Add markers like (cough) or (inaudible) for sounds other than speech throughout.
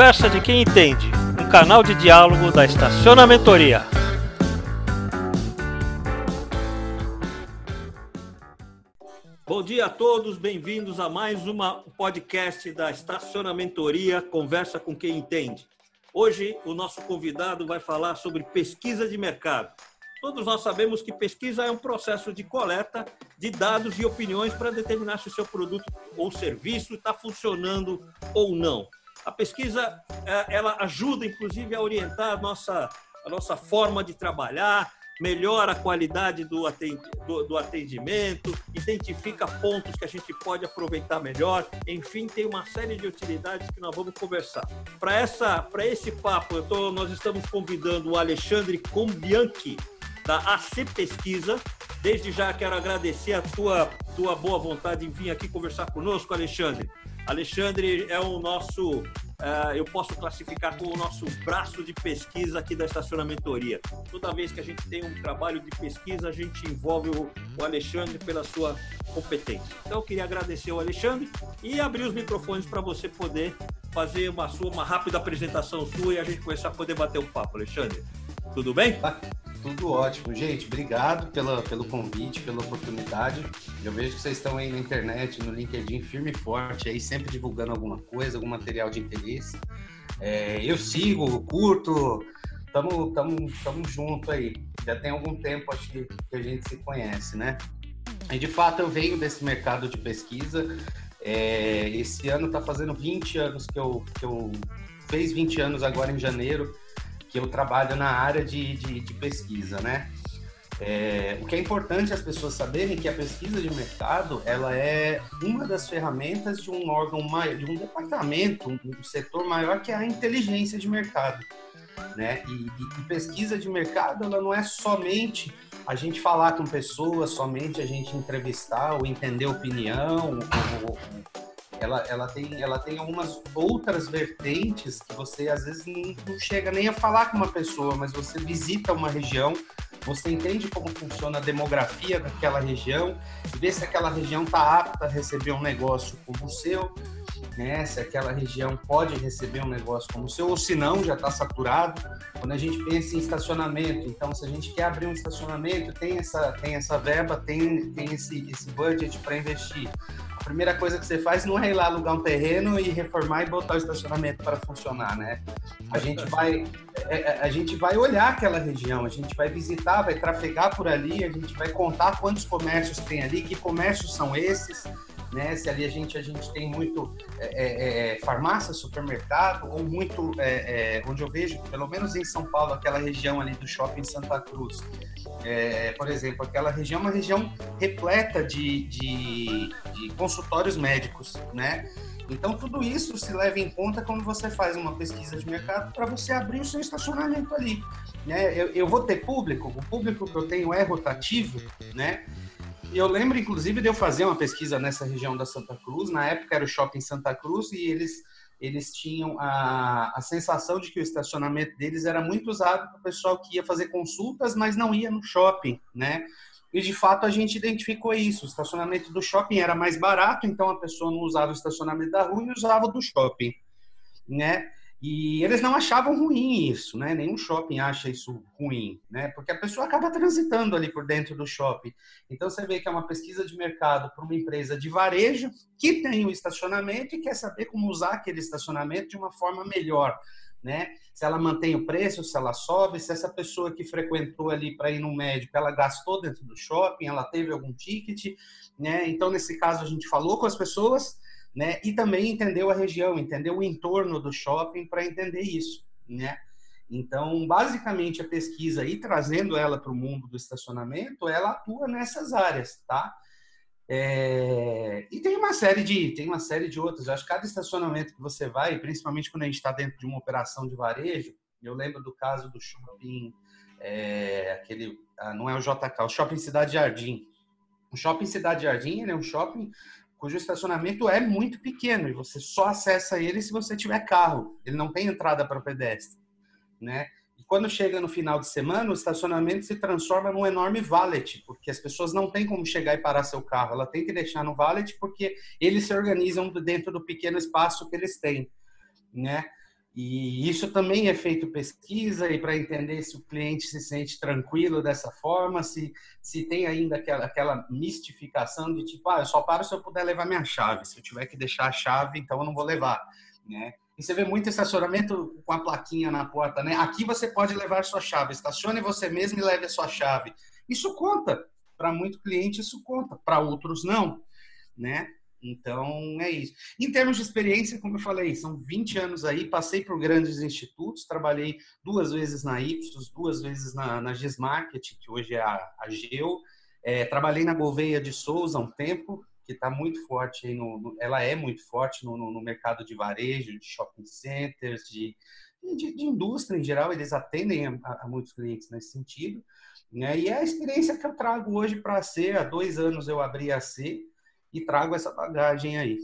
Conversa de quem entende, um canal de diálogo da Estacionamentoria. Bom dia a todos, bem-vindos a mais uma podcast da Estacionamentoria Conversa com quem entende. Hoje o nosso convidado vai falar sobre pesquisa de mercado. Todos nós sabemos que pesquisa é um processo de coleta de dados e opiniões para determinar se o seu produto ou serviço está funcionando ou não. A pesquisa é, ela ajuda, inclusive, a orientar a nossa, a nossa forma de trabalhar, melhora a qualidade do atendimento, identifica pontos que a gente pode aproveitar melhor, enfim, tem uma série de utilidades que nós vamos conversar. Para essa, para esse papo, tô, nós estamos convidando o Alexandre Combianchi da AC Pesquisa. Desde já quero agradecer a tua tua boa vontade em vir aqui conversar conosco, Alexandre. Alexandre é o nosso uh, eu posso classificar como o nosso braço de pesquisa aqui da estacionamentoria. Toda vez que a gente tem um trabalho de pesquisa, a gente envolve o, o Alexandre pela sua competência. Então, eu queria agradecer ao Alexandre e abrir os microfones para você poder fazer uma sua uma rápida apresentação sua e a gente começar a poder bater o um papo, Alexandre. Tudo bem? Tudo ótimo, gente. Obrigado pela, pelo convite, pela oportunidade. Eu vejo que vocês estão aí na internet, no LinkedIn, firme e forte, aí sempre divulgando alguma coisa, algum material de interesse. É, eu sigo, curto, tamo, tamo, tamo junto aí. Já tem algum tempo, acho que, que a gente se conhece, né? E de fato eu venho desse mercado de pesquisa. É, esse ano está fazendo 20 anos que eu, que eu fez 20 anos agora em janeiro que eu trabalho na área de, de, de pesquisa, né? É, o que é importante as pessoas saberem é que a pesquisa de mercado ela é uma das ferramentas de um órgão maior, de um departamento, um setor maior que é a inteligência de mercado, né? E, e, e pesquisa de mercado ela não é somente a gente falar com pessoas, somente a gente entrevistar ou entender opinião, ou, ou, ela, ela, tem, ela tem algumas outras vertentes que você às vezes não, não chega nem a falar com uma pessoa, mas você visita uma região, você entende como funciona a demografia daquela região, vê se aquela região está apta a receber um negócio como o seu, né? se aquela região pode receber um negócio como o seu, ou se não, já está saturado. Quando a gente pensa em estacionamento, então, se a gente quer abrir um estacionamento, tem essa, tem essa verba, tem, tem esse, esse budget para investir a primeira coisa que você faz não é ir lá alugar um terreno e reformar e botar o estacionamento para funcionar, né? A gente (laughs) vai, é, é, a gente vai olhar aquela região, a gente vai visitar, vai trafegar por ali, a gente vai contar quantos comércios tem ali, que comércios são esses, né? Se ali a gente, a gente tem muito é, é, é farmácia, supermercado, ou muito, é, é, onde eu vejo, pelo menos em São Paulo, aquela região ali do shopping Santa Cruz, é, por exemplo, aquela região é uma região repleta de, de, de consultórios médicos, né? Então, tudo isso se leva em conta quando você faz uma pesquisa de mercado para você abrir o seu estacionamento ali. Né? Eu, eu, vou ter público, o público que eu tenho é rotativo, né? E eu lembro, inclusive, de eu fazer uma pesquisa nessa região da Santa Cruz. Na época era o Shopping Santa Cruz e eles, eles tinham a, a sensação de que o estacionamento deles era muito usado para o pessoal que ia fazer consultas, mas não ia no shopping, né? E de fato a gente identificou isso. O estacionamento do shopping era mais barato, então a pessoa não usava o estacionamento da rua e usava do shopping, né? E eles não achavam ruim isso, né? Nenhum shopping acha isso ruim, né? Porque a pessoa acaba transitando ali por dentro do shopping. Então você vê que é uma pesquisa de mercado para uma empresa de varejo que tem o estacionamento e quer saber como usar aquele estacionamento de uma forma melhor, né? Se ela mantém o preço, se ela sobe, se essa pessoa que frequentou ali para ir no médico, ela gastou dentro do shopping, ela teve algum ticket, né? Então nesse caso a gente falou com as pessoas né? E também entendeu a região, entendeu o entorno do shopping para entender isso, né? Então, basicamente, a pesquisa e trazendo ela para o mundo do estacionamento, ela atua nessas áreas, tá? É... E tem uma série de tem uma série de outras. Acho que cada estacionamento que você vai, principalmente quando a gente está dentro de uma operação de varejo, eu lembro do caso do shopping, é, aquele, ah, não é o JK, o shopping Cidade Jardim. O shopping Cidade Jardim é um shopping cujo estacionamento é muito pequeno e você só acessa ele se você tiver carro. Ele não tem entrada para pedestre, né? Quando chega no final de semana, o estacionamento se transforma num enorme valet, porque as pessoas não têm como chegar e parar seu carro. Ela tem que deixar no valet porque eles se organizam dentro do pequeno espaço que eles têm, né? E isso também é feito pesquisa e para entender se o cliente se sente tranquilo dessa forma, se, se tem ainda aquela, aquela mistificação de tipo, ah, eu só paro se eu puder levar minha chave. Se eu tiver que deixar a chave, então eu não vou levar, né? E você vê muito estacionamento com a plaquinha na porta, né? Aqui você pode levar sua chave, estacione você mesmo e leve a sua chave. Isso conta. Para muito cliente, isso conta. Para outros, não, né? Então, é isso. Em termos de experiência, como eu falei, são 20 anos aí, passei por grandes institutos, trabalhei duas vezes na Ipsos, duas vezes na, na Gismarket, que hoje é a, a Geo, é, trabalhei na Gouveia de Souza um tempo, que está muito forte aí no, no, ela é muito forte no, no, mercado de varejo, de shopping centers, de, de, de indústria em geral, eles atendem a, a, muitos clientes nesse sentido. Né? E é a experiência que eu trago hoje para a C. Há dois anos eu abri a C e trago essa bagagem aí.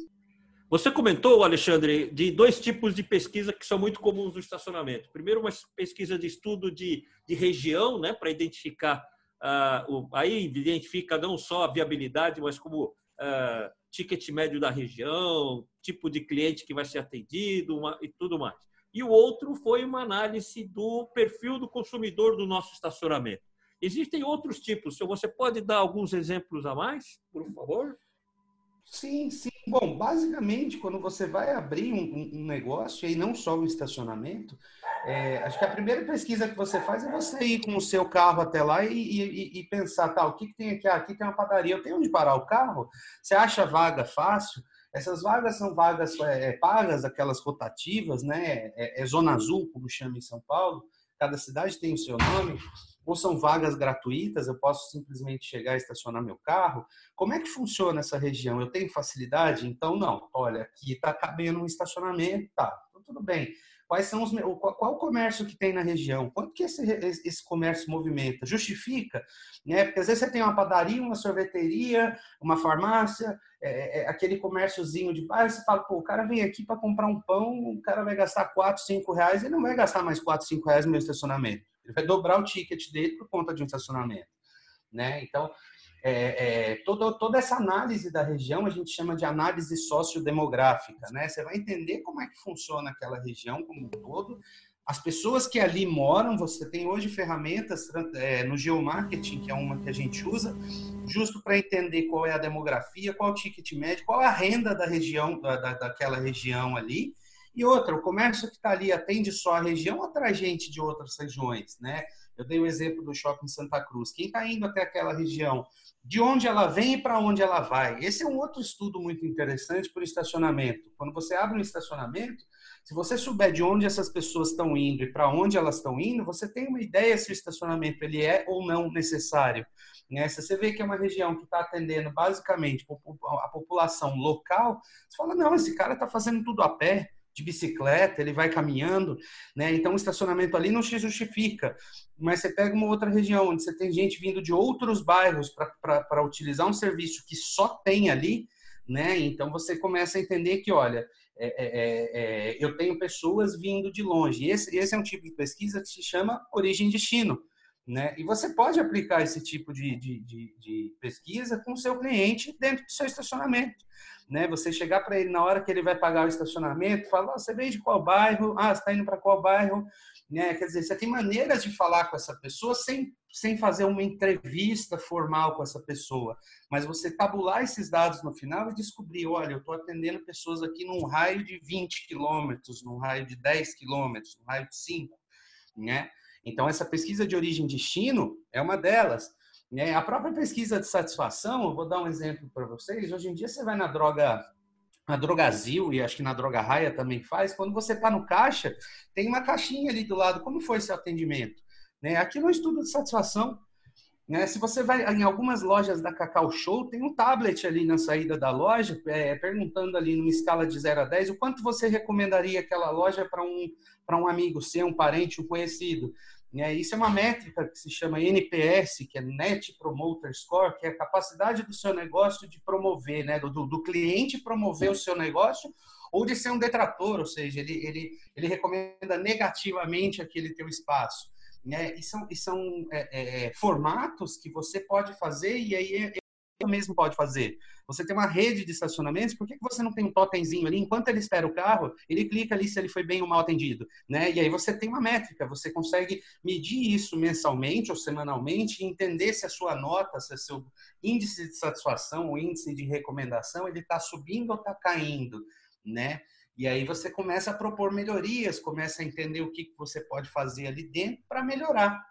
Você comentou, Alexandre, de dois tipos de pesquisa que são muito comuns no estacionamento. Primeiro, uma pesquisa de estudo de, de região, né, para identificar, uh, o, aí identifica não só a viabilidade, mas como uh, ticket médio da região, tipo de cliente que vai ser atendido uma, e tudo mais. E o outro foi uma análise do perfil do consumidor do nosso estacionamento. Existem outros tipos. Você pode dar alguns exemplos a mais, por favor? Sim, sim. Bom, basicamente, quando você vai abrir um, um negócio, e não só um estacionamento, é, acho que a primeira pesquisa que você faz é você ir com o seu carro até lá e, e, e pensar, tá, o que, que tem aqui? Ah, aqui tem uma padaria, eu tenho onde parar o carro? Você acha vaga fácil? Essas vagas são vagas é, pagas, aquelas rotativas, né? É, é zona azul, como chama em São Paulo. Cada cidade tem o seu nome ou são vagas gratuitas, eu posso simplesmente chegar e estacionar meu carro. Como é que funciona essa região? Eu tenho facilidade? Então, não. Olha, aqui está cabendo um estacionamento, tá, então, tudo bem. Quais são os qual o comércio que tem na região? Quanto que esse, esse comércio movimenta? Justifica, né? Porque às vezes você tem uma padaria, uma sorveteria, uma farmácia, é, é, aquele comérciozinho de bairro, você fala, pô, o cara vem aqui para comprar um pão, o cara vai gastar 4, 5 reais, ele não vai gastar mais 4, 5 reais no meu estacionamento. Ele vai dobrar o ticket dele por conta de um estacionamento. Né? Então, é, é, toda, toda essa análise da região a gente chama de análise sociodemográfica. Né? Você vai entender como é que funciona aquela região como um todo. As pessoas que ali moram, você tem hoje ferramentas é, no geomarketing, que é uma que a gente usa, justo para entender qual é a demografia, qual é o ticket médio, qual é a renda da região, da, daquela região ali, e outra, o comércio que está ali atende só a região ou atrai gente de outras regiões, né? Eu dei o exemplo do shopping Santa Cruz. Quem está indo até aquela região, de onde ela vem e para onde ela vai? Esse é um outro estudo muito interessante para o estacionamento. Quando você abre um estacionamento, se você souber de onde essas pessoas estão indo e para onde elas estão indo, você tem uma ideia se o estacionamento ele é ou não necessário. Né? Se você vê que é uma região que está atendendo basicamente a população local, você fala, não, esse cara está fazendo tudo a pé, de bicicleta, ele vai caminhando, né? Então o estacionamento ali não se justifica. Mas você pega uma outra região onde você tem gente vindo de outros bairros para utilizar um serviço que só tem ali, né? Então você começa a entender que, olha, é, é, é, é eu tenho pessoas vindo de longe. Esse, esse é um tipo de pesquisa que se chama origem-destino. Né? E você pode aplicar esse tipo de, de, de, de pesquisa com o seu cliente dentro do seu estacionamento né? Você chegar para ele na hora que ele vai pagar o estacionamento, falar, você vem de qual bairro? Ah, você está indo para qual bairro? Né? Quer dizer, você tem maneiras de falar com essa pessoa sem, sem fazer uma entrevista formal com essa pessoa, mas você tabular esses dados no final e descobrir, olha, eu estou atendendo pessoas aqui num raio de 20 quilômetros, num raio de 10 quilômetros, num raio de 5, né? Então, essa pesquisa de origem e destino é uma delas. Né? A própria pesquisa de satisfação, eu vou dar um exemplo para vocês. Hoje em dia você vai na droga na Drogazil e acho que na Droga Raia também faz, quando você está no caixa, tem uma caixinha ali do lado, como foi seu atendimento? Né? Aqui no estudo de satisfação, né? se você vai em algumas lojas da Cacau Show, tem um tablet ali na saída da loja, é, perguntando ali numa escala de 0 a 10, o quanto você recomendaria aquela loja para um, um amigo seu, um parente, um conhecido. Né? Isso é uma métrica que se chama NPS, que é Net Promoter Score, que é a capacidade do seu negócio de promover, né? do, do cliente promover o seu negócio ou de ser um detrator, ou seja, ele, ele, ele recomenda negativamente aquele teu espaço. Né? E são, e são é, é, é formatos que você pode fazer, e aí mesmo pode fazer. Você tem uma rede de estacionamentos, por que, você não tem um totemzinho ali? Enquanto ele espera o carro, ele clica ali se ele foi bem ou mal atendido, né? E aí você tem uma métrica, você consegue medir isso mensalmente ou semanalmente e entender se a sua nota, se o seu índice de satisfação, o índice de recomendação, ele está subindo ou está caindo, né? E aí você começa a propor melhorias, começa a entender o que você pode fazer ali dentro para melhorar,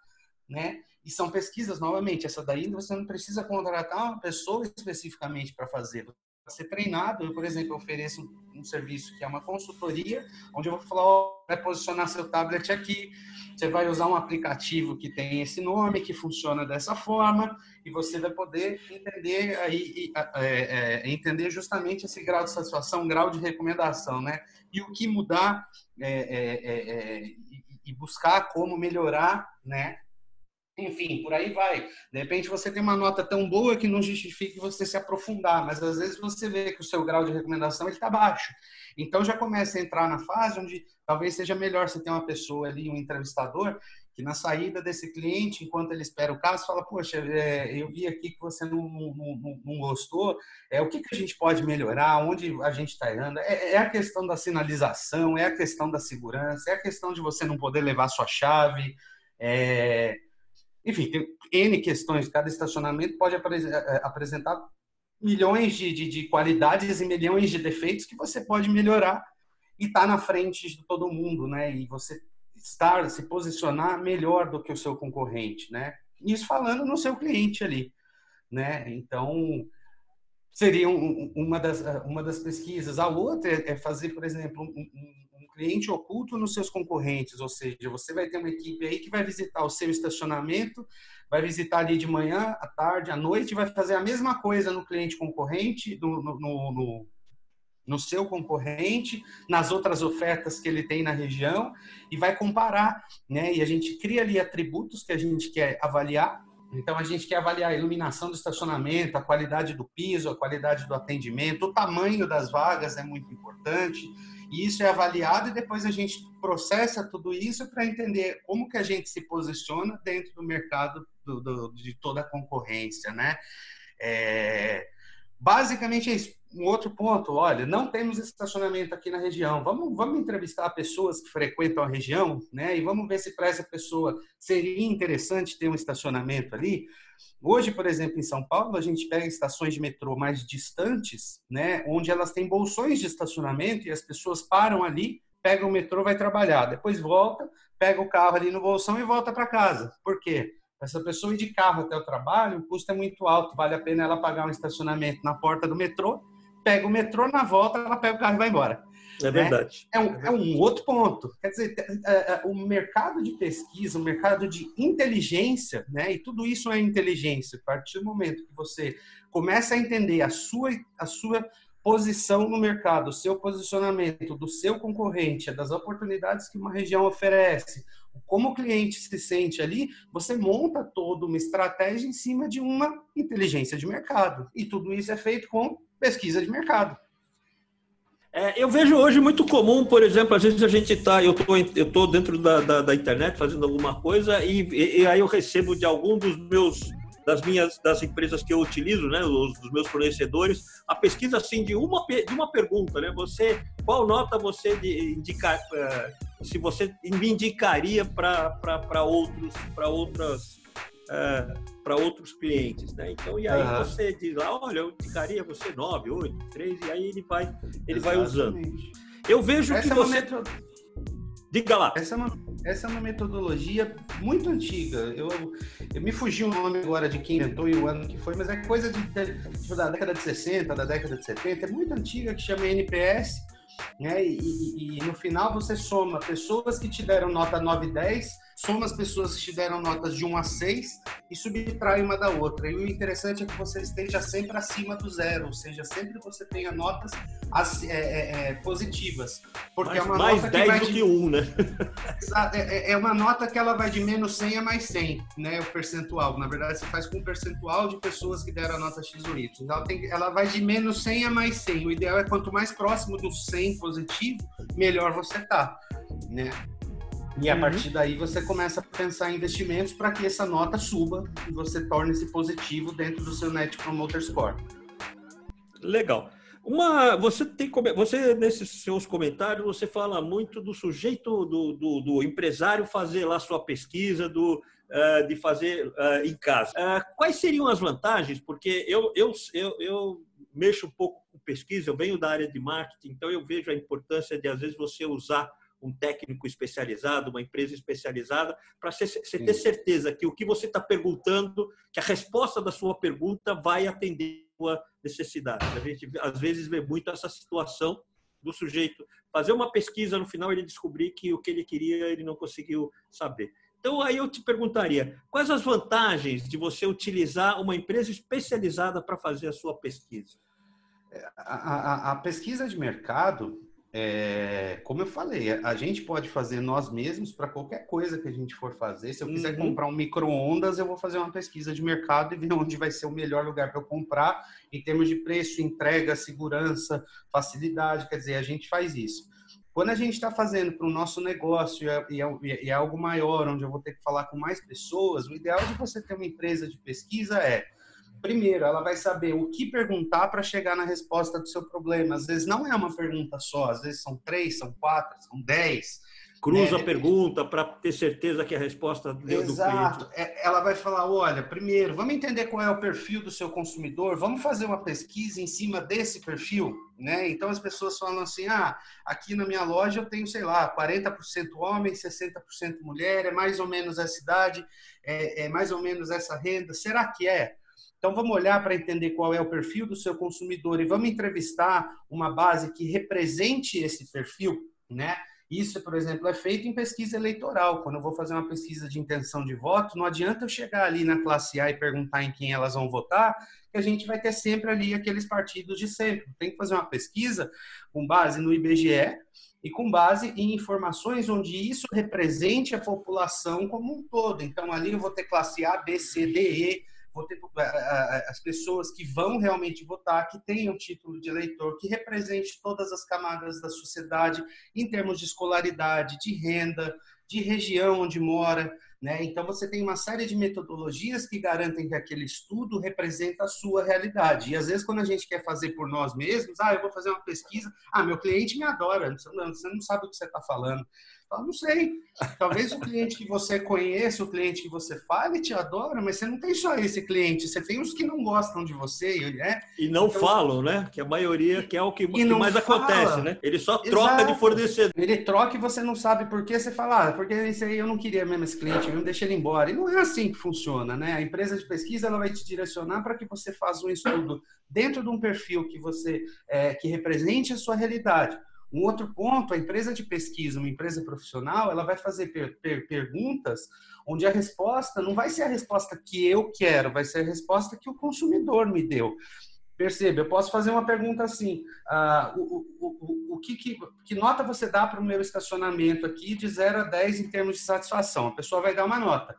né? E são pesquisas, novamente, essa daí você não precisa contratar uma pessoa especificamente para fazer. Você ser treinado, eu, por exemplo, ofereço um, serviço que é uma consultoria, onde eu vou falar, vai posicionar seu tablet aqui, você vai usar um aplicativo que tem esse nome, que funciona dessa forma, e você vai poder entender aí, é, é, entender justamente esse grau de satisfação, grau de recomendação, né? E o que mudar é, é, é, é e buscar como melhorar, né? Enfim, por aí vai. De repente você tem uma nota tão boa que não justifique você se aprofundar, mas às vezes você vê que o seu grau de recomendação está baixo. Então já começa a entrar na fase onde talvez seja melhor você ter uma pessoa ali, um entrevistador, que na saída desse cliente, enquanto ele espera o caso, fala: Poxa, é, eu vi aqui que você não, não, não gostou, é, o que, que a gente pode melhorar, onde a gente está errando. É, é, a questão da sinalização, é a questão da segurança, é a questão de você não poder levar sua chave. É, enfim, tem N questões. Cada estacionamento pode eh, eh, apresentar milhões de, de, de qualidades e milhões de defeitos que você pode melhorar e estar tá na frente de todo mundo, né? E você estar, se posicionar melhor do que o seu concorrente, né? Isso falando no seu cliente ali, né? Então, seria um, uma, das, uma das pesquisas. A outra é fazer, por exemplo, um, cliente oculto nos seus concorrentes, ou seja, você vai ter uma equipe aí que vai visitar o seu estacionamento, vai visitar ali de manhã, à tarde, à noite, vai fazer a mesma coisa no cliente concorrente, no, no, no, no seu concorrente, nas outras ofertas que ele tem na região e vai comparar, né? E a gente cria ali atributos que a gente quer avaliar. Então a gente quer avaliar a iluminação do estacionamento, a qualidade do piso, a qualidade do atendimento, o tamanho das vagas é muito importante. Isso é avaliado e depois a gente processa tudo isso para entender como que a gente se posiciona dentro do mercado do, do, de toda a concorrência, né? É, basicamente é isso. Um outro ponto, olha, não temos estacionamento aqui na região. Vamos, vamos entrevistar pessoas que frequentam a região, né? E vamos ver se para essa pessoa seria interessante ter um estacionamento ali. Hoje, por exemplo, em São Paulo, a gente pega estações de metrô mais distantes, né, onde elas têm bolsões de estacionamento e as pessoas param ali, pegam o metrô, vai trabalhar, depois volta, pega o carro ali no bolsão e volta para casa. Por quê? Essa pessoa ir de carro até o trabalho, o custo é muito alto, vale a pena ela pagar um estacionamento na porta do metrô, pega o metrô, na volta ela pega o carro e vai embora. É verdade. É, um, é um outro ponto. Quer dizer, é, é, o mercado de pesquisa, o mercado de inteligência, né? E tudo isso é inteligência. A partir do momento que você começa a entender a sua, a sua posição no mercado, o seu posicionamento do seu concorrente, das oportunidades que uma região oferece, como o cliente se sente ali, você monta toda uma estratégia em cima de uma inteligência de mercado. E tudo isso é feito com pesquisa de mercado. É, eu vejo hoje muito comum, por exemplo, às vezes a gente está, eu tô, tô dentro da, da, da, internet fazendo alguma coisa e, e, e, aí eu recebo de algum dos meus das minhas das empresas que eu utilizo, né, os dos meus fornecedores, a pesquisa assim de uma de uma pergunta, né? Você qual nota você indicar eh, se você me indicaria para outros para outras é, para outros clientes, né? Então, e aí uhum. você diz lá, olha, eu indicaria você 9, 8, 3, e aí ele vai, ele vai usando. Eu vejo essa que é você... Metod... Diga lá. Essa é, uma, essa é uma metodologia muito antiga. Eu, eu me fugi o nome agora de quem inventou e o ano que foi, mas é coisa de, de, da década de 60, da década de 70, é muito antiga, que chama NPS, né? E, e, e, no final você soma pessoas que te deram nota 9 e 10 soma as pessoas que te deram notas de 1 a 6 e subtrai uma da outra. E o interessante é que você esteja sempre acima do zero, ou seja, sempre você tenha notas é, é, é, positivas. Porque mais, é uma mais nota 10 que vai do de... que 1, né? É, é, é, uma nota que ela vai de menos 100 a mais 100, né? O percentual. Na verdade, você faz com um percentual de pessoas que deram a nota X ou Y. Ela, tem, ela vai de menos 100 a mais 100. O ideal é quanto mais próximo do 100 positivo, melhor você tá, né? E a uhum. partir daí você começa a pensar em investimentos para que essa nota suba e você torne-se positivo dentro do seu Net Promoter Score. Legal. Uma, você tem você nesses seus comentários você fala muito do sujeito do, do, do empresário fazer lá sua pesquisa do uh, de fazer uh, em casa. Uh, quais seriam as vantagens? Porque eu, eu, eu, eu mexo um pouco com pesquisa, eu venho da área de marketing, então eu vejo a importância de às vezes você usar um técnico especializado, uma empresa especializada, para você, ter certeza que o que você está perguntando, que a resposta da sua pergunta vai atender a sua necessidade. A gente, às vezes, vê muito essa situação do sujeito fazer uma pesquisa, no final ele descobrir que o que ele queria ele não conseguiu saber. Então, aí eu te perguntaria, quais as vantagens de você utilizar uma empresa especializada para fazer a sua pesquisa? A, a, a pesquisa de mercado, é, como eu falei, a gente pode fazer nós mesmos para qualquer coisa que a gente for fazer. Se eu quiser uhum. comprar um micro-ondas, eu vou fazer uma pesquisa de mercado e ver (laughs) onde vai ser o melhor lugar para eu comprar, em termos de preço, entrega, segurança, facilidade. Quer dizer, a gente faz isso. Quando a gente está fazendo para o nosso negócio e é, e é algo maior, onde eu vou ter que falar com mais pessoas, o ideal de você ter uma empresa de pesquisa é primeiro, ela vai saber o que perguntar para chegar na resposta do seu problema. Às vezes não é uma pergunta só, às vezes são três, são quatro, são dez. Cruza né? a pergunta para ter certeza que a resposta deu Exato. do cliente. É, ela vai falar, olha, primeiro, vamos entender qual é o perfil do seu consumidor, vamos fazer uma pesquisa em cima desse perfil, né? Então as pessoas falam assim, ah, aqui na minha loja eu tenho, sei lá, 40% homem, 60% mulher, é mais ou menos essa idade, é, é mais ou menos essa renda. Será que é? Então, vamos olhar para entender qual é o perfil do seu consumidor e vamos entrevistar uma base que represente esse perfil, né? Isso, por exemplo, é feito em pesquisa eleitoral. Quando eu vou fazer uma pesquisa de intenção de voto, não adianta eu chegar ali na classe A e perguntar em quem elas vão votar, que a gente vai ter sempre ali aqueles partidos de sempre. Tem que fazer uma pesquisa com base no IBGE e com base em informações onde isso represente a população como um todo. Então, ali eu vou ter classe A, B, C, D, E, as pessoas que vão realmente votar, que tenham título de eleitor, que represente todas as camadas da sociedade em termos de escolaridade, de renda, de região onde mora. Né? Então, você tem uma série de metodologias que garantem que aquele estudo representa a sua realidade. E, às vezes, quando a gente quer fazer por nós mesmos, ah, eu vou fazer uma pesquisa, ah, meu cliente me adora, você não sabe o que você está falando. Eu não sei. Talvez o cliente que você conhece, o cliente que você fala, te adora, mas você não tem só esse cliente, você tem os que não gostam de você, né? E não então, falam, né? Que a maioria que é o que, que mais fala. acontece, né? Ele só troca Exato. de fornecedor. Ele troca e você não sabe por que você fala, ah, porque esse aí eu não queria mesmo esse cliente, eu não deixei ele embora. E não é assim que funciona, né? A empresa de pesquisa ela vai te direcionar para que você faça um estudo dentro de um perfil que você é, que represente a sua realidade. Um outro ponto, a empresa de pesquisa, uma empresa profissional, ela vai fazer per per perguntas onde a resposta não vai ser a resposta que eu quero, vai ser a resposta que o consumidor me deu. Perceba, eu posso fazer uma pergunta assim: ah, o, o, o, o que, que, que, nota você dá para o meu estacionamento aqui de 0 a 10 em termos de satisfação? A pessoa vai dar uma nota.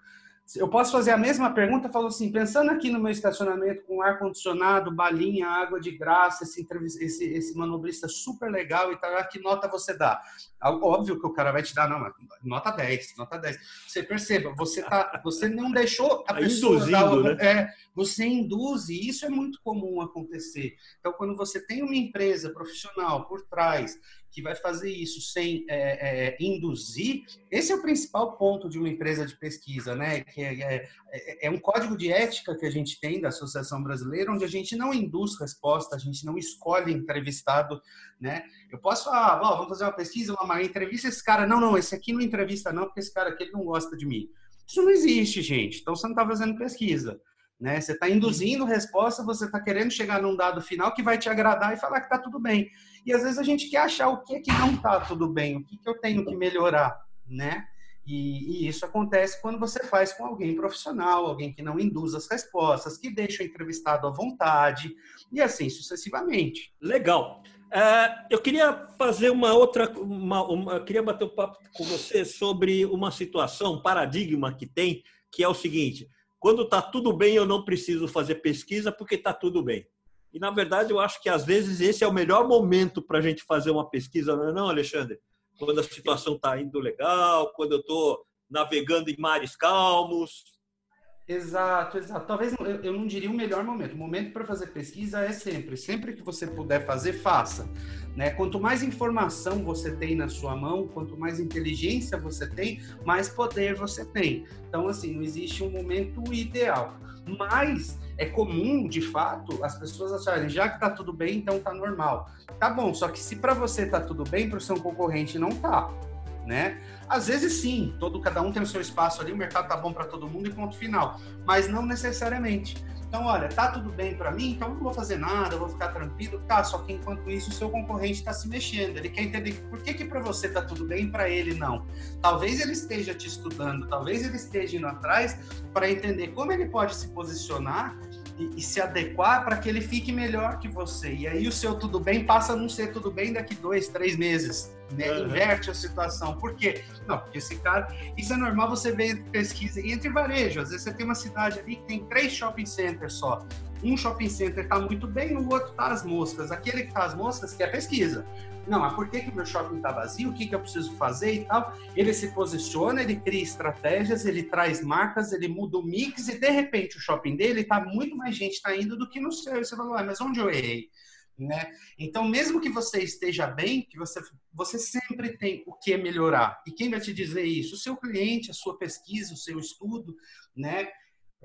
Eu posso fazer a mesma pergunta, falou assim, pensando aqui no meu estacionamento com ar condicionado, balinha, água de graça, esse, esse, esse manobrista super legal e tal, que nota você dá? Óbvio que o cara vai te dar, não, nota 10, nota 10. Você perceba, você tá, você não deixou a tá pessoa Induzindo, né? é, você induz e isso é muito comum acontecer. Então, quando você tem uma empresa profissional por trás que vai fazer isso sem é, é, induzir, esse é o principal ponto de uma empresa de pesquisa, né? Que é, é, é, é, um código de ética que a gente tem da Associação Brasileira, onde a gente não induz resposta, a gente não escolhe entrevistado, né? Eu posso ah, vamos fazer uma pesquisa, uma entrevista esse cara, não, não, esse aqui não entrevista não, porque esse cara aqui não gosta de mim. Isso não existe, gente. Então você não está fazendo pesquisa. Né? Você está induzindo resposta, você está querendo chegar num dado final que vai te agradar e falar que está tudo bem. E às vezes a gente quer achar o que, que não está tudo bem, o que, que eu tenho que melhorar, né? E, e, isso acontece quando você faz com alguém profissional, alguém que não induz as respostas, que deixa o entrevistado à vontade, e assim sucessivamente. Legal. Uh, eu queria fazer uma outra, uma, uma, queria bater um papo com você sobre uma situação, um paradigma que tem, que é o seguinte: quando está tudo bem, eu não preciso fazer pesquisa porque está tudo bem. E, na verdade, eu acho que às vezes esse é o melhor momento para a gente fazer uma pesquisa, não é, não, Alexandre? quando a situação está indo legal, quando eu estou navegando em mares calmos. Exato, exato. Talvez eu não diria o melhor momento. O momento para fazer pesquisa é sempre, sempre que você puder fazer, faça. Né? Quanto mais informação você tem na sua mão, quanto mais inteligência você tem, mais poder você tem. Então, assim, não existe um momento ideal. Mas é comum, de fato, as pessoas acharem, já que tá tudo bem, então tá normal. Tá bom, só que se para você tá tudo bem, para o seu concorrente não tá né? Às vezes sim, todo cada um tem o seu espaço ali, o mercado tá bom para todo mundo e ponto final, mas não necessariamente. Então, olha, tá tudo bem para mim, então não vou fazer nada, vou ficar tranquilo, tá? Só que enquanto isso o seu concorrente está se mexendo, ele quer entender por que que para você tá tudo bem, para ele não. Talvez ele esteja te estudando, talvez ele esteja indo atrás para entender como ele pode se posicionar e, e, se adequar para que ele fique melhor que você. E aí o seu tudo bem passa a não ser tudo bem daqui dois, três meses. Né? Uhum. Inverte a situação. Por quê? Não, porque esse cara. Isso é normal você ver pesquisa e entre varejo. Às vezes você tem uma cidade ali que tem três shopping centers só. Um shopping center está muito bem, o outro está às moscas. Aquele que está às moscas quer pesquisa. Não, mas por que, que o meu shopping está vazio? O que, que eu preciso fazer e tal? Ele se posiciona, ele cria estratégias, ele traz marcas, ele muda o mix e de repente o shopping dele está muito mais gente está indo do que no seu. E você fala, mas onde eu errei? Né? Então, mesmo que você esteja bem, que você, você sempre tem o que melhorar. E quem vai te dizer isso? O seu cliente, a sua pesquisa, o seu estudo, né?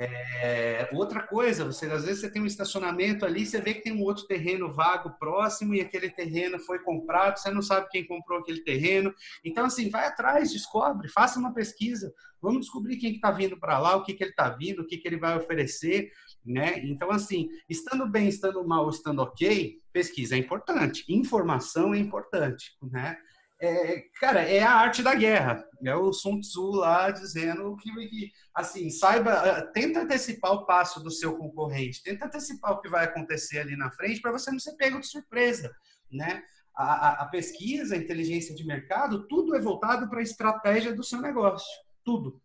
É, outra coisa, você às vezes você tem um estacionamento ali, você vê que tem um outro terreno vago próximo e aquele terreno foi comprado, você não sabe quem comprou aquele terreno. Então, assim, vai atrás, descobre, faça uma pesquisa, vamos descobrir quem está que tá vindo para lá, o que, que ele está vindo, o que, que ele vai oferecer, né? Então, assim, estando bem, estando mal, estando ok, pesquisa é importante, informação é importante, né? É, cara, é a arte da guerra. É o Sun Tzu lá dizendo que, que, assim, saiba, eh, tenta antecipar o passo do seu concorrente, tenta antecipar o que vai acontecer ali na frente para você não ser pego de surpresa, né? A, a, a, pesquisa, a inteligência de mercado, tudo é voltado para a estratégia do seu negócio, tudo.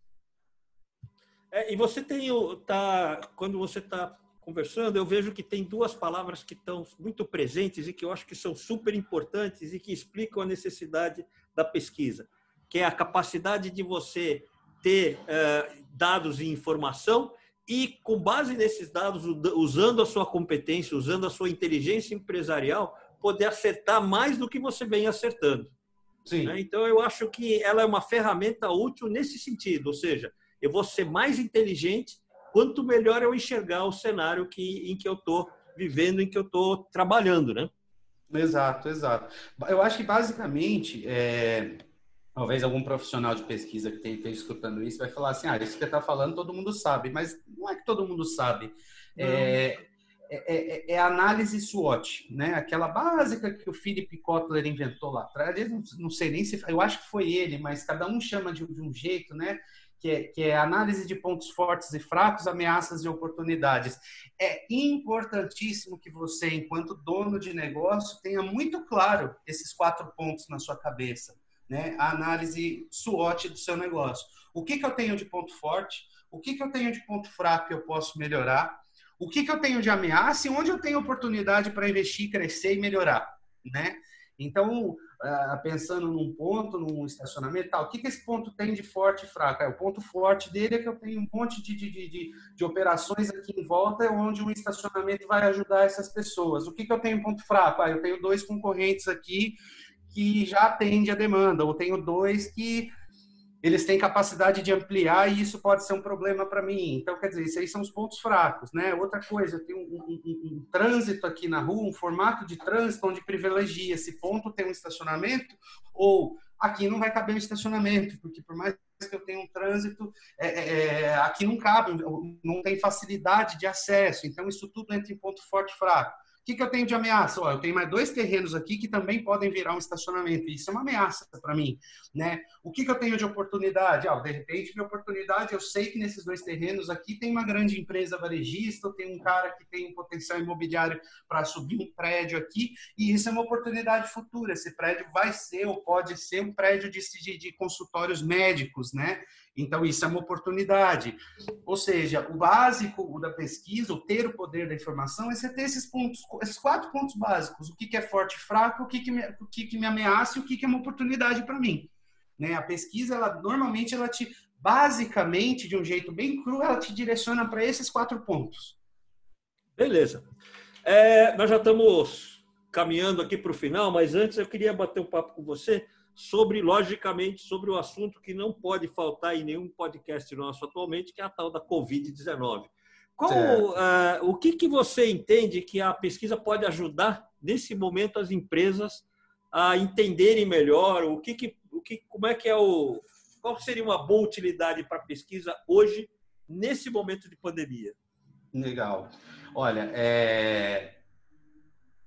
É, e você tem o, tá, quando você está conversando, eu vejo que tem duas palavras que estão muito presentes e que eu acho que são super importantes e que explicam a necessidade da pesquisa, que é a capacidade de você ter uh, dados e informação e, com base nesses dados, usando a sua competência, usando a sua inteligência empresarial, poder acertar mais do que você vem acertando. Sim. Né? Então, eu acho que ela é uma ferramenta útil nesse sentido, ou seja, eu vou ser mais inteligente quanto melhor eu enxergar o cenário que, em que eu estou vivendo, em que eu estou trabalhando, né? Exato, exato. Eu acho que basicamente, é, talvez algum profissional de pesquisa que esteja escutando isso vai falar assim, ah, isso que você está falando todo mundo sabe, mas não é que todo mundo sabe. É, é, é, é, análise SWOT, né? Aquela básica que o Philip Kotler inventou lá atrás. Não, não sei nem se, eu acho que foi ele, mas cada um chama de, de um jeito, né? Que é, que é análise de pontos fortes e fracos, ameaças e oportunidades. É importantíssimo que você, enquanto dono de negócio, tenha muito claro esses quatro pontos na sua cabeça. Né? A análise SWOT do seu negócio. O que, que eu tenho de ponto forte? O que, que eu tenho de ponto fraco que eu posso melhorar? O que, que eu tenho de ameaça e onde eu tenho oportunidade para investir, crescer e melhorar? Né? Então, uh, pensando num ponto, num estacionamento tal, o que, que esse ponto tem de forte e fraco? É, o ponto forte dele é que eu tenho um monte de, de, de, de operações aqui em volta onde um estacionamento vai ajudar essas pessoas. O que, que eu tenho ponto fraco? Ah, eu tenho dois concorrentes aqui que já atende a demanda, ou tenho dois que eles têm capacidade de ampliar e isso pode ser um problema para mim. Então, quer dizer, esses aí são os pontos fracos, né? Outra coisa, eu tenho um, um, um, um, trânsito aqui na rua, um formato de trânsito onde privilegia esse ponto tem um estacionamento ou aqui não vai caber um estacionamento, porque por mais que eu tenha um trânsito, é, é, é aqui não cabe, não tem facilidade de acesso. Então, isso tudo entra em ponto forte e fraco que, que eu tenho de ameaça? Ó, eu tenho mais dois terrenos aqui que também podem virar um estacionamento. Isso é uma ameaça para mim, né? O que, que eu tenho de oportunidade? De repente, minha oportunidade, eu sei que nesses dois terrenos aqui tem uma grande empresa varejista, tem um cara que tem um potencial imobiliário para subir um prédio aqui, e isso é uma oportunidade futura. Esse prédio vai ser ou pode ser um prédio de, de, de consultórios médicos, né? Então, isso é uma oportunidade. Ou seja, o básico da pesquisa, o ter o poder da informação, é você ter esses pontos, esses quatro pontos básicos. O que é forte e fraco, o que, que, me, o que, que me ameaça e o que, que é uma oportunidade para mim. Né? A pesquisa, ela normalmente, ela te, basicamente, de um jeito bem cru, ela te direciona para esses quatro pontos. Beleza. É, nós já estamos caminhando aqui para o final, mas antes eu queria bater um papo com você sobre, logicamente, sobre o assunto que não pode faltar em nenhum podcast nosso atualmente, que é a tal da Covid-19. Qual, uh, o que, que você entende que a pesquisa pode ajudar nesse momento as empresas a entenderem melhor o que, que, o que como é que é o qual seria uma boa utilidade para a pesquisa hoje nesse momento de pandemia? Legal. Olha, é,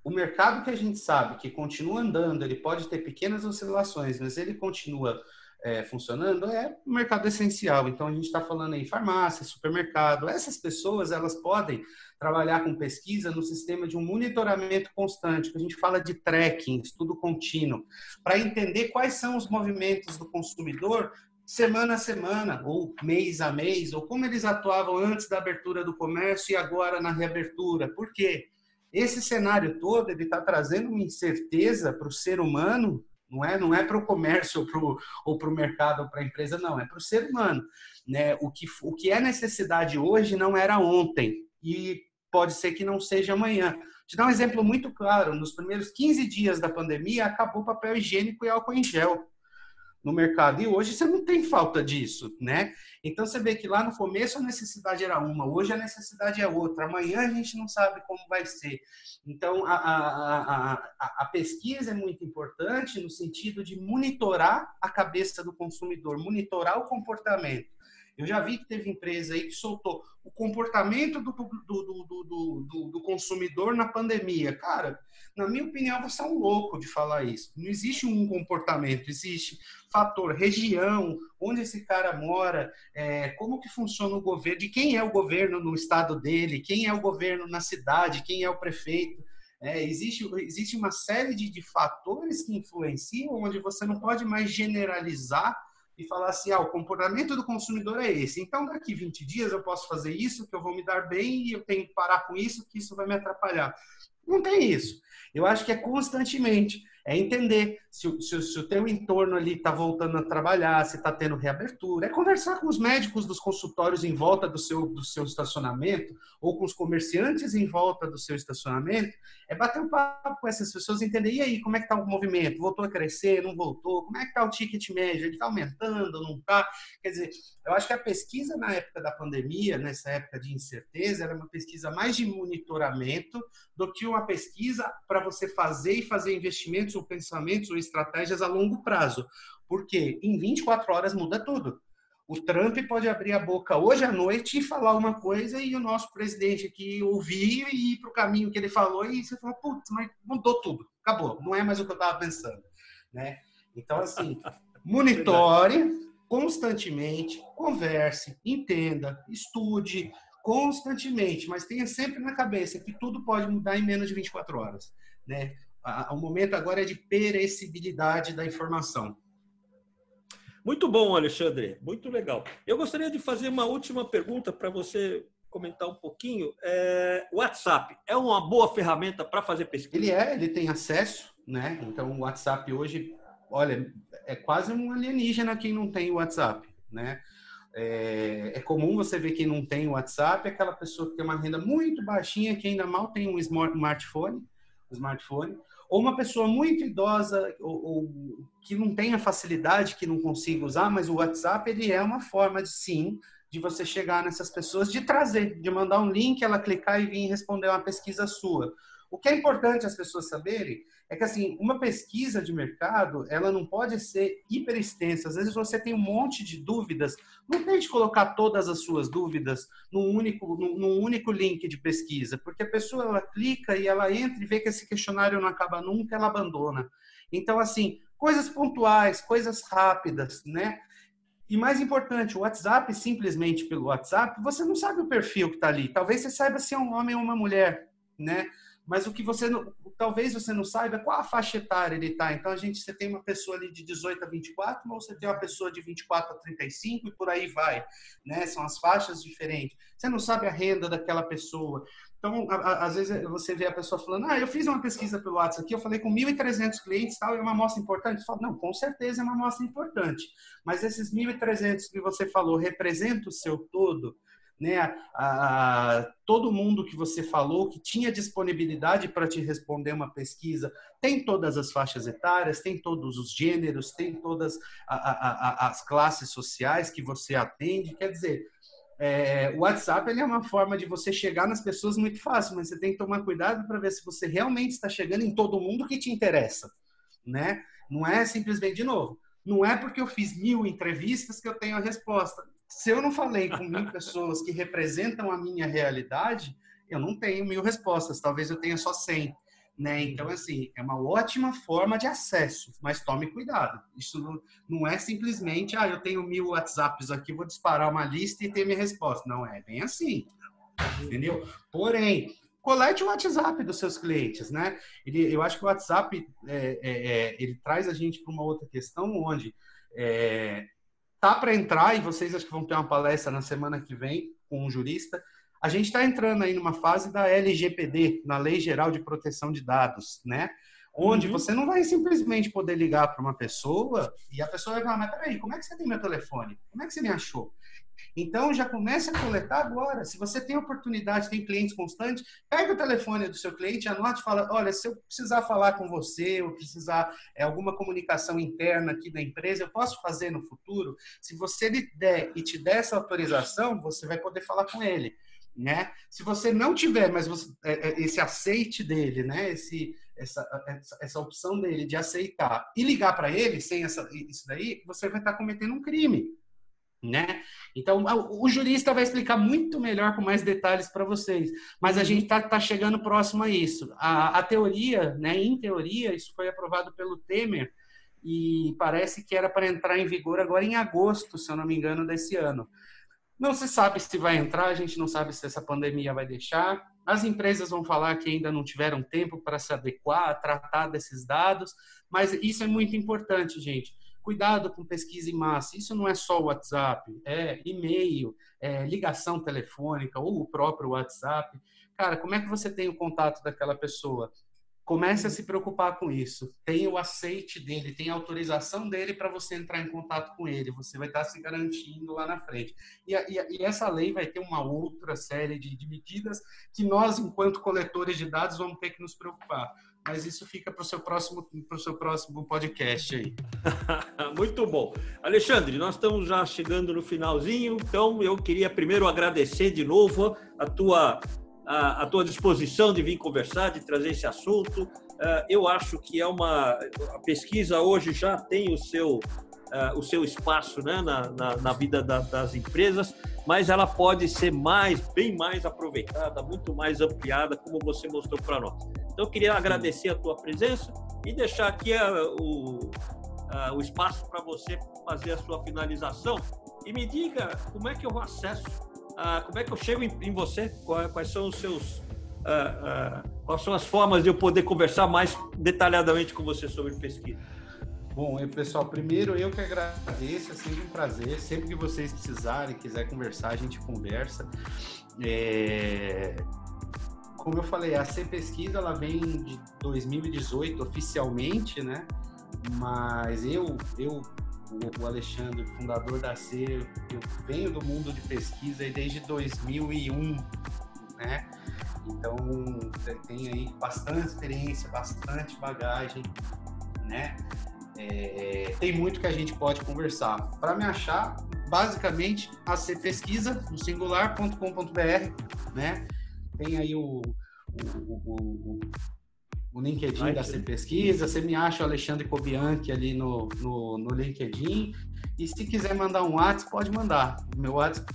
o mercado que a gente sabe que continua andando, ele pode ter pequenas oscilações, mas ele continua é, funcionando, é o mercado essencial. Então, a gente está falando aí farmácia, supermercado. Essas pessoas, elas podem trabalhar com pesquisa no sistema de um monitoramento constante, que a gente fala de tracking, estudo contínuo, para entender quais são os movimentos do consumidor semana a semana, ou mês a mês, ou como eles atuavam antes da abertura do comércio e agora na reabertura. Por quê? Esse cenário todo ele está trazendo uma incerteza para o ser humano, não é, não é para o comércio ou para o mercado ou para a empresa, não, é para o ser humano. Né? O, que, o que é necessidade hoje não era ontem e pode ser que não seja amanhã. Te dar um exemplo muito claro: nos primeiros 15 dias da pandemia, acabou papel higiênico e álcool em gel no mercado. E hoje você não tem falta disso, né? Então você vê que lá no começo a necessidade era uma, hoje a necessidade é outra, amanhã a gente não sabe como vai ser. Então a, a, a, a pesquisa é muito importante no sentido de monitorar a cabeça do consumidor, monitorar o comportamento. Eu já vi que teve empresa aí que soltou o comportamento do, do, do, do, do consumidor na pandemia. Cara, na minha opinião, você é um louco de falar isso. Não existe um comportamento, existe fator, região, onde esse cara mora, é, como que funciona o governo, de quem é o governo no estado dele, quem é o governo na cidade, quem é o prefeito. É, existe, existe uma série de, de fatores que influenciam, onde você não pode mais generalizar e falar assim, ah, o comportamento do consumidor é esse. Então, daqui 20 dias eu posso fazer isso, que eu vou me dar bem e eu tenho que parar com isso, que isso vai me atrapalhar. Não tem isso. Eu acho que é constantemente. É entender se, se, se o teu entorno ali está voltando a trabalhar, se está tendo reabertura. É conversar com os médicos dos consultórios em volta do seu, do seu estacionamento ou com os comerciantes em volta do seu estacionamento. É bater um papo com essas pessoas entender, e aí, como é que está o movimento? Voltou a crescer, não voltou? Como é que está o ticket médio? Ele está aumentando, não está? Quer dizer, eu acho que a pesquisa na época da pandemia, nessa época de incerteza, era uma pesquisa mais de monitoramento do que uma pesquisa para você fazer e fazer investimentos ou pensamentos ou estratégias a longo prazo. Porque em 24 horas muda tudo. O Trump pode abrir a boca hoje à noite e falar uma coisa e o nosso presidente aqui ouvir e ir para o caminho que ele falou e você fala, putz, mas mudou tudo, acabou, não é mais o que eu estava pensando. Né? Então, assim, (laughs) monitore constantemente, converse, entenda, estude constantemente, mas tenha sempre na cabeça que tudo pode mudar em menos de 24 horas. Né? O momento agora é de perecibilidade da informação. Muito bom, Alexandre. Muito legal. Eu gostaria de fazer uma última pergunta para você comentar um pouquinho. É, WhatsApp é uma boa ferramenta para fazer pesquisa? Ele é, ele tem acesso, né? Então, o WhatsApp hoje, olha, é quase um alienígena quem não tem o WhatsApp, né? É, é, comum você ver quem não tem o WhatsApp, aquela pessoa que tem uma renda muito baixinha, que ainda mal tem um smartphone, um smartphone ou uma pessoa muito idosa ou, ou, que não tenha facilidade, que não consiga usar, mas o WhatsApp ele é uma forma de sim de você chegar nessas pessoas, de trazer, de mandar um link, ela clicar e vir responder uma pesquisa sua. O que é importante as pessoas saberem é que assim, uma pesquisa de mercado, ela não pode ser hiper extensa. Às vezes você tem um monte de dúvidas, não tente colocar todas as suas dúvidas num único, num, único link de pesquisa, porque a pessoa ela clica e ela entra e vê que esse questionário não acaba nunca, ela abandona. Então assim, coisas pontuais, coisas rápidas, né? E mais importante, o WhatsApp, simplesmente pelo WhatsApp, você não sabe o perfil que está ali. Talvez você saiba se é um homem ou uma mulher, né? Mas o que você não, talvez você não saiba é qual a faixa etária ele está. Então a gente você tem uma pessoa ali de 18 a 24, ou você tem uma pessoa de 24 a 35 e por aí vai, né? São as faixas diferentes. Você não sabe a renda daquela pessoa. Então, às vezes você vê a pessoa falando: "Ah, eu fiz uma pesquisa pelo WhatsApp aqui, eu falei com 1.300 clientes, tal, é uma amostra importante". Fala: "Não, com certeza é uma amostra importante". Mas esses 1.300 que você falou representa o seu todo? Né, a, a, todo mundo que você falou que tinha disponibilidade para te responder uma pesquisa tem todas as faixas etárias, tem todos os gêneros, tem todas a, as classes sociais que você atende. Quer dizer, é, o WhatsApp é uma forma de você chegar nas pessoas muito fácil, mas você tem que tomar cuidado para ver se você realmente está chegando em todo mundo que te interessa, né? Não é simplesmente de novo. Não é porque eu fiz mil entrevistas que eu tenho a resposta se eu não falei com mil pessoas que representam a minha realidade, eu não tenho mil respostas, talvez eu tenha só 100. Né? Então, assim, é uma ótima forma de acesso, mas tome cuidado. Isso não, não é simplesmente, ah, eu tenho mil WhatsApps aqui, vou disparar uma lista e ter minha resposta. Não é bem assim, entendeu? Porém, colete o WhatsApp dos seus clientes, né? Ele, eu acho que o WhatsApp, é, é, é, ele traz a gente para uma outra questão onde é, tá para entrar, e vocês acho que vão ter uma palestra na semana que vem com um jurista. A gente está entrando aí numa fase da LGPD, na Lei Geral de Proteção de Dados, né? Onde uhum. você não vai simplesmente poder ligar para uma pessoa e a pessoa vai falar, mas peraí, como é que você tem meu telefone? Como é que você me achou? Então, já comece a coletar agora. Se você tem oportunidade, tem clientes constantes, pega o telefone do seu cliente, anote e fala, olha, se eu precisar falar com você, ou precisar é, alguma comunicação interna aqui da empresa, eu posso fazer no futuro? Se você lhe der e te der essa autorização, você vai poder falar com ele. Né? Se você não tiver, mas você, é, é, esse aceite dele, né? Esse, essa, essa, essa opção dele de aceitar e ligar para ele sem essa, isso daí, você vai estar cometendo um crime né? Então, o jurista vai explicar muito melhor com mais detalhes para vocês, mas a gente está tá chegando próximo a isso. A, a, teoria, né, em teoria, isso foi aprovado pelo Temer e parece que era para entrar em vigor agora em agosto, se eu não me engano, desse ano. Não se sabe se vai entrar, a gente não sabe se essa pandemia vai deixar. As empresas vão falar que ainda não tiveram tempo para se adequar, tratar desses dados, mas isso é muito importante, gente Cuidado com pesquisa em massa. Isso não é só o WhatsApp, é e-mail, é ligação telefônica ou o próprio WhatsApp. Cara, como é que você tem o contato daquela pessoa? Comece a se preocupar com isso. Tem o aceite dele, tem a autorização dele para você entrar em contato com ele. Você vai estar se garantindo lá na frente. E, e, e essa lei vai ter uma outra série de, de medidas que nós, enquanto coletores de dados, vamos ter que nos preocupar mas isso fica para o seu próximo seu próximo podcast aí. (laughs) Muito bom, Alexandre. Nós estamos já chegando no finalzinho, então eu queria primeiro agradecer de novo a tua a tua disposição de vir conversar, de trazer esse assunto. Uh, eu acho que é uma a pesquisa hoje já tem o seu uh, o seu espaço né, na, na, na vida da, das empresas, mas ela pode ser mais, bem mais aproveitada, muito mais ampliada, como você mostrou para nós. Então, eu queria agradecer a tua presença e deixar aqui uh, o, o espaço para você fazer a sua finalização. E me diga como é que eu acesso, uh, como é que eu chego em, em você, quais, são os seus. quais são as formas de eu poder conversar mais detalhadamente com você sobre pesquisa? Bom, pessoal, primeiro eu que agradeço, é sempre um prazer. Sempre que vocês precisarem, quiser conversar, a gente conversa. É... Como eu falei, a C Pesquisa ela vem de 2018 oficialmente, né? Mas eu, eu o Alexandre, fundador da C, eu venho do mundo de pesquisa desde 2001, né? Então, tem aí bastante experiência, bastante bagagem, né? É, tem muito que a gente pode conversar. Para me achar, basicamente, a ser pesquisa no singular.com.br, né? Tem aí o, o, o, o LinkedIn Ai, da C Pesquisa, você me acha o Alexandre Cobianchi ali no, no, no LinkedIn. E se quiser mandar um WhatsApp, pode mandar. O meu WhatsApp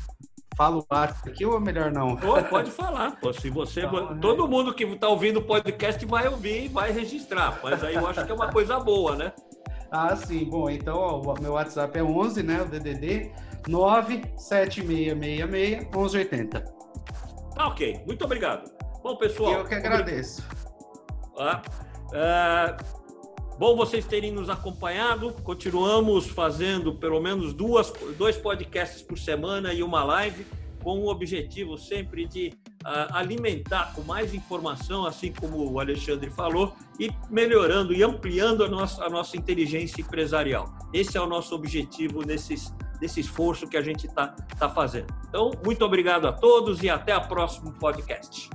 fala o WhatsApp aqui ou é melhor não? Pô, pode falar. Pô, se você, então, todo é. mundo que está ouvindo o podcast vai ouvir e vai registrar. Mas aí eu acho que é uma coisa boa, né? Ah, sim. Bom, então ó, o meu WhatsApp é 11, né? O DDD 97666 1180. Tá ok. Muito obrigado. Bom, pessoal. Eu que agradeço. Tá? É, bom vocês terem nos acompanhado. Continuamos fazendo pelo menos duas, dois podcasts por semana e uma live, com o objetivo sempre de uh, alimentar com mais informação, assim como o Alexandre falou, e melhorando e ampliando a nossa, a nossa inteligência empresarial. Esse é o nosso objetivo nesses, nesse esforço que a gente está tá fazendo. Então, muito obrigado a todos e até o próximo podcast.